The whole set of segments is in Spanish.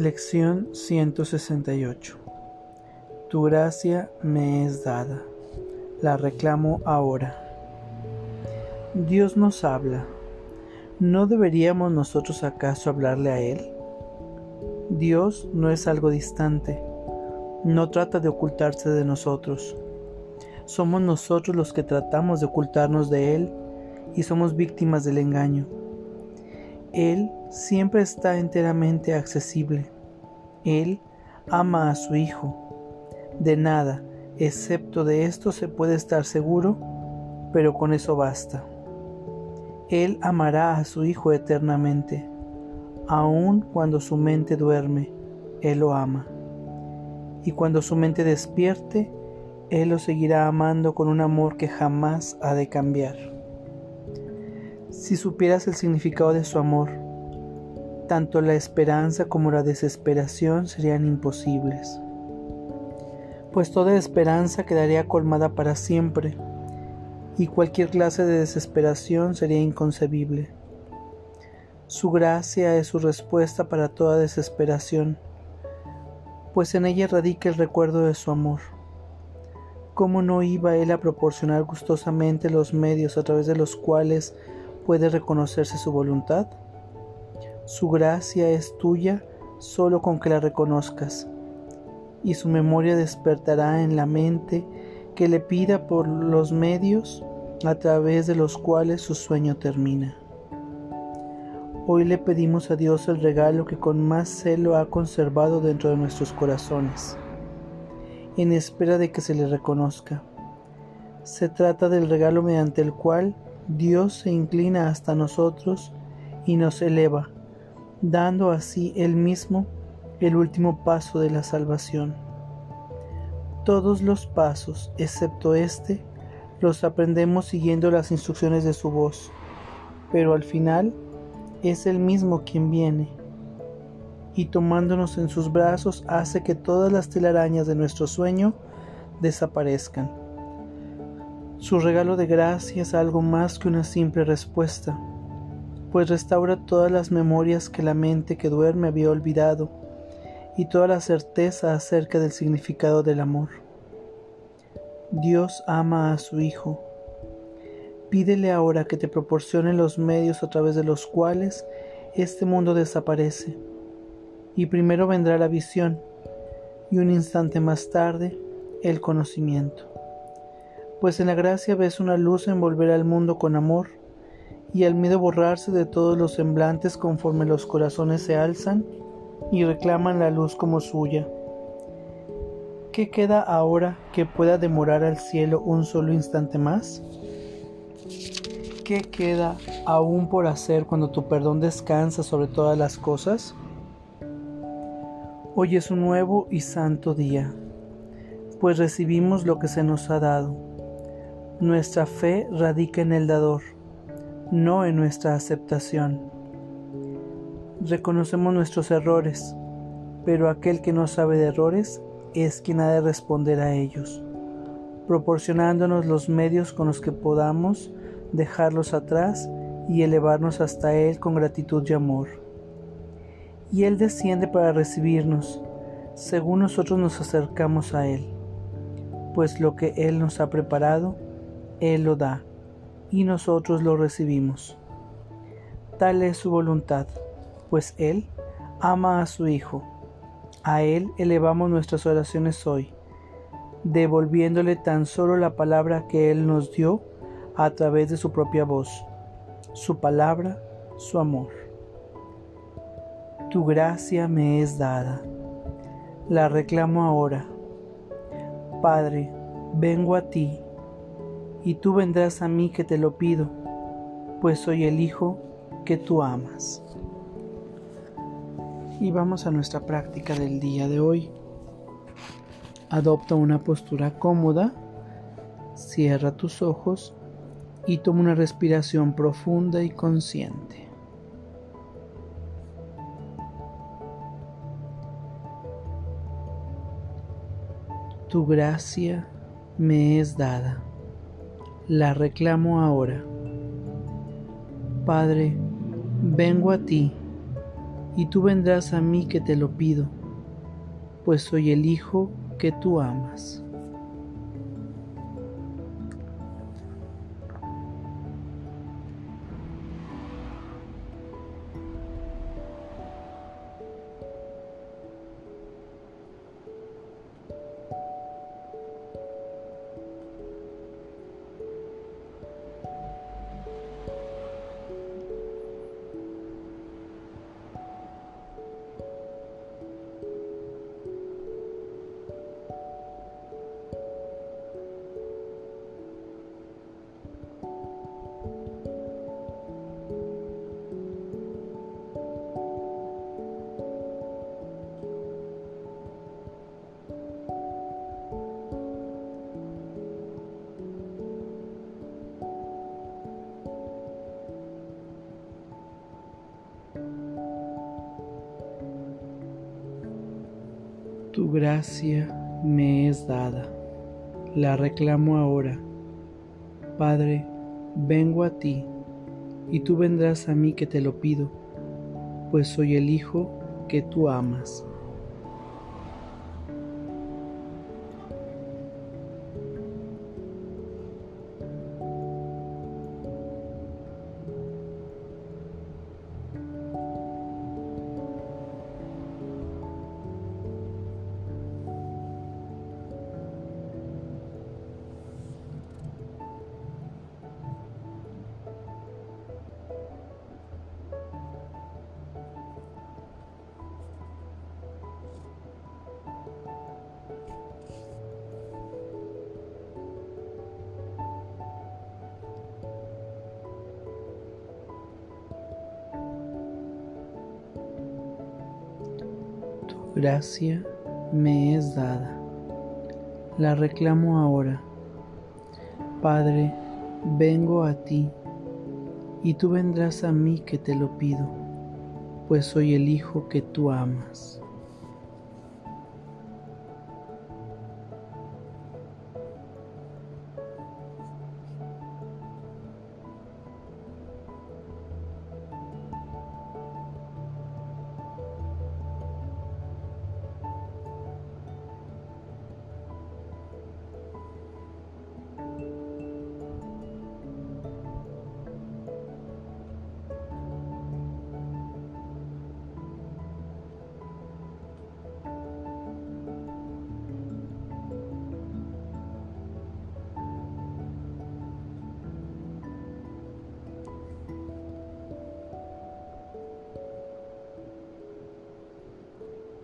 Lección 168 Tu gracia me es dada, la reclamo ahora. Dios nos habla. ¿No deberíamos nosotros acaso hablarle a Él? Dios no es algo distante, no trata de ocultarse de nosotros. Somos nosotros los que tratamos de ocultarnos de Él y somos víctimas del engaño. Él siempre está enteramente accesible. Él ama a su Hijo. De nada, excepto de esto, se puede estar seguro, pero con eso basta. Él amará a su Hijo eternamente. Aun cuando su mente duerme, Él lo ama. Y cuando su mente despierte, Él lo seguirá amando con un amor que jamás ha de cambiar. Si supieras el significado de su amor, tanto la esperanza como la desesperación serían imposibles, pues toda esperanza quedaría colmada para siempre y cualquier clase de desesperación sería inconcebible. Su gracia es su respuesta para toda desesperación, pues en ella radica el recuerdo de su amor. ¿Cómo no iba él a proporcionar gustosamente los medios a través de los cuales puede reconocerse su voluntad? Su gracia es tuya solo con que la reconozcas, y su memoria despertará en la mente que le pida por los medios a través de los cuales su sueño termina. Hoy le pedimos a Dios el regalo que con más celo ha conservado dentro de nuestros corazones, en espera de que se le reconozca. Se trata del regalo mediante el cual Dios se inclina hasta nosotros y nos eleva, dando así Él mismo el último paso de la salvación. Todos los pasos, excepto este, los aprendemos siguiendo las instrucciones de su voz, pero al final es Él mismo quien viene y tomándonos en sus brazos hace que todas las telarañas de nuestro sueño desaparezcan. Su regalo de gracia es algo más que una simple respuesta, pues restaura todas las memorias que la mente que duerme había olvidado y toda la certeza acerca del significado del amor. Dios ama a su Hijo. Pídele ahora que te proporcione los medios a través de los cuales este mundo desaparece. Y primero vendrá la visión y un instante más tarde el conocimiento pues en la gracia ves una luz envolver al mundo con amor, y al miedo borrarse de todos los semblantes conforme los corazones se alzan y reclaman la luz como suya. ¿Qué queda ahora que pueda demorar al cielo un solo instante más? ¿Qué queda aún por hacer cuando tu perdón descansa sobre todas las cosas? Hoy es un nuevo y santo día, pues recibimos lo que se nos ha dado nuestra fe radica en el dador, no en nuestra aceptación. Reconocemos nuestros errores, pero aquel que no sabe de errores es quien ha de responder a ellos, proporcionándonos los medios con los que podamos dejarlos atrás y elevarnos hasta Él con gratitud y amor. Y Él desciende para recibirnos, según nosotros nos acercamos a Él, pues lo que Él nos ha preparado, él lo da y nosotros lo recibimos. Tal es su voluntad, pues Él ama a su Hijo. A Él elevamos nuestras oraciones hoy, devolviéndole tan solo la palabra que Él nos dio a través de su propia voz, su palabra, su amor. Tu gracia me es dada, la reclamo ahora. Padre, vengo a ti y tú vendrás a mí que te lo pido, pues soy el Hijo que tú amas. Y vamos a nuestra práctica del día de hoy. Adopta una postura cómoda, cierra tus ojos y toma una respiración profunda y consciente. Tu gracia me es dada la reclamo ahora. Padre, vengo a ti y tú vendrás a mí que te lo pido, pues soy el Hijo que tú amas. Tu gracia me es dada, la reclamo ahora. Padre, vengo a ti, y tú vendrás a mí que te lo pido, pues soy el Hijo que tú amas. Gracia me es dada. La reclamo ahora. Padre, vengo a ti, y tú vendrás a mí que te lo pido, pues soy el Hijo que tú amas.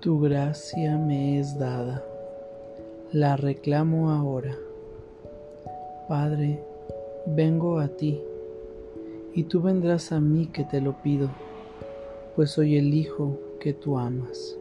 Tu gracia me es dada, la reclamo ahora. Padre, vengo a ti, y tú vendrás a mí que te lo pido, pues soy el Hijo que tú amas.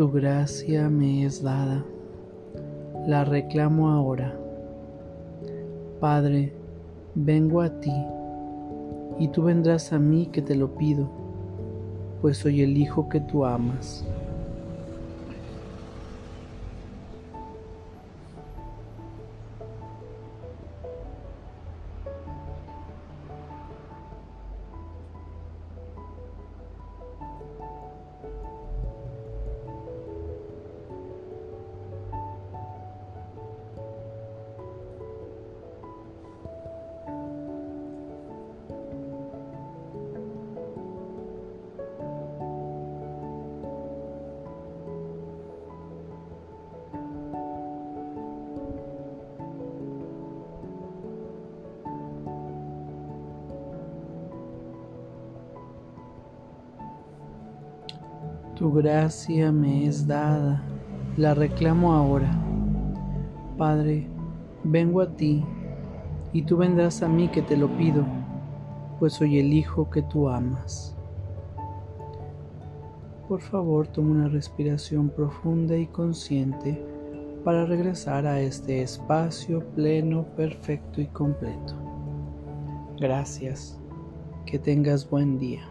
Tu gracia me es dada, la reclamo ahora. Padre, vengo a ti, y tú vendrás a mí que te lo pido, pues soy el Hijo que tú amas. Tu gracia me es dada, la reclamo ahora. Padre, vengo a ti, y tú vendrás a mí que te lo pido, pues soy el Hijo que tú amas. Por favor, toma una respiración profunda y consciente para regresar a este espacio pleno, perfecto y completo. Gracias. Que tengas buen día.